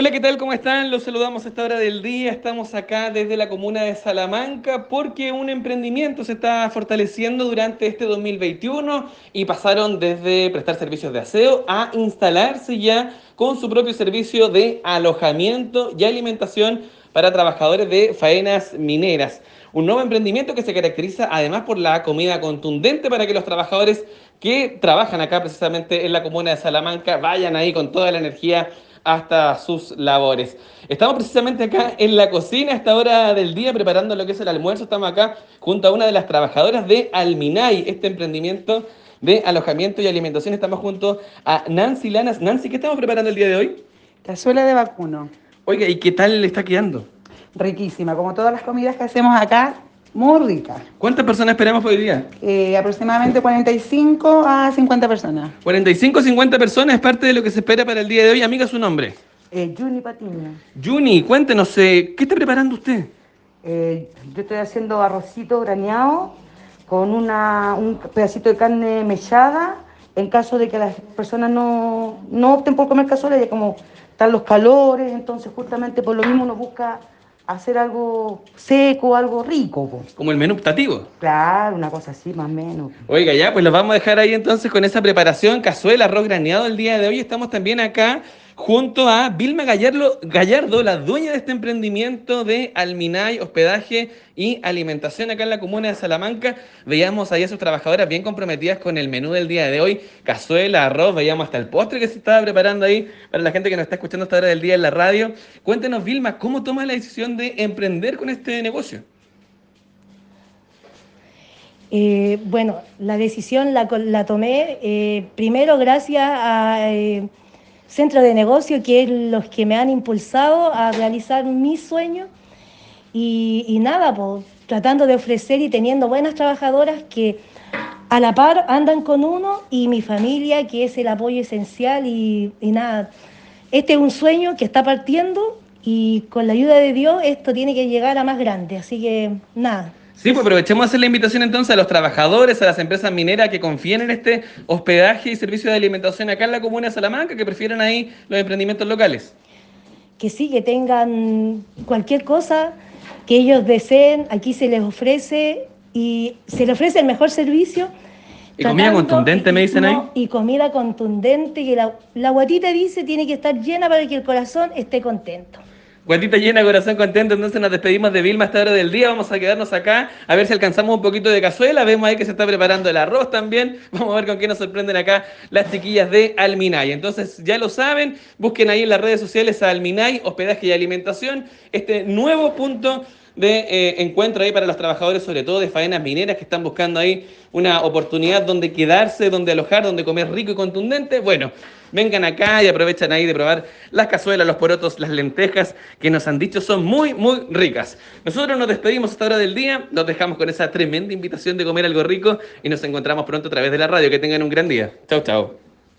Hola, ¿qué tal? ¿Cómo están? Los saludamos a esta hora del día. Estamos acá desde la comuna de Salamanca porque un emprendimiento se está fortaleciendo durante este 2021 y pasaron desde prestar servicios de aseo a instalarse ya con su propio servicio de alojamiento y alimentación para trabajadores de faenas mineras. Un nuevo emprendimiento que se caracteriza además por la comida contundente para que los trabajadores que trabajan acá precisamente en la comuna de Salamanca vayan ahí con toda la energía hasta sus labores. Estamos precisamente acá en la cocina a esta hora del día preparando lo que es el almuerzo. Estamos acá junto a una de las trabajadoras de Alminay, este emprendimiento de alojamiento y alimentación. Estamos junto a Nancy Lanas. Nancy, ¿qué estamos preparando el día de hoy? Cazuela de vacuno. Oiga, ¿y qué tal le está quedando? Riquísima, como todas las comidas que hacemos acá, muy rica. ¿Cuántas personas esperamos por hoy día? Eh, aproximadamente 45 a 50 personas. 45 50 personas es parte de lo que se espera para el día de hoy. Amiga, su nombre. Eh, Juni Patiño. Juni, cuéntenos, eh, ¿qué está preparando usted? Eh, yo estoy haciendo arrocito graneado con una, un pedacito de carne mechada. En caso de que las personas no, no opten por comer cazuela, ya como están los calores, entonces justamente por lo mismo uno busca hacer algo seco, algo rico. po. Como el menú optativo. Claro, una cosa así, más o menos. Oiga, ya, pues los vamos a dejar ahí entonces con esa preparación, cazuela, arroz graneado el día de hoy. Estamos también acá junto a Vilma Gallardo, la dueña de este emprendimiento de Alminay, hospedaje y alimentación acá en la comuna de Salamanca. Veíamos ahí a sus trabajadoras bien comprometidas con el menú del día de hoy, cazuela, arroz, veíamos hasta el postre que se estaba preparando ahí para la gente que nos está escuchando esta hora del día en la radio. Cuéntenos, Vilma, ¿cómo tomas la decisión de emprender con este negocio? Eh, bueno, la decisión la tomé eh, primero gracias a eh, Centro de Negocio, que es los que me han impulsado a realizar mi sueño. Y, y nada, pues tratando de ofrecer y teniendo buenas trabajadoras que a la par andan con uno y mi familia, que es el apoyo esencial. Y, y nada, este es un sueño que está partiendo y con la ayuda de Dios esto tiene que llegar a más grande. Así que nada. Sí, pues aprovechemos a hacer la invitación entonces a los trabajadores, a las empresas mineras que confíen en este hospedaje y servicio de alimentación acá en la comuna de Salamanca, que prefieran ahí los emprendimientos locales. que sí, que tengan cualquier cosa que ellos deseen, aquí se les ofrece y se les ofrece el mejor servicio. Y comida contundente, me dicen ahí. Y comida contundente, que la, la guatita dice tiene que estar llena para que el corazón esté contento. Guatita llena, corazón contento, entonces nos despedimos de Vilma a esta hora del día, vamos a quedarnos acá a ver si alcanzamos un poquito de cazuela, vemos ahí que se está preparando el arroz también, vamos a ver con qué nos sorprenden acá las chiquillas de Alminay. Entonces ya lo saben, busquen ahí en las redes sociales a Alminay, hospedaje y alimentación, este nuevo punto de eh, encuentro ahí para los trabajadores, sobre todo de faenas mineras que están buscando ahí una oportunidad donde quedarse, donde alojar, donde comer rico y contundente. Bueno, vengan acá y aprovechan ahí de probar las cazuelas, los porotos, las lentejas que nos han dicho son muy, muy ricas. Nosotros nos despedimos a esta hora del día, nos dejamos con esa tremenda invitación de comer algo rico y nos encontramos pronto a través de la radio. Que tengan un gran día. Chau, chau.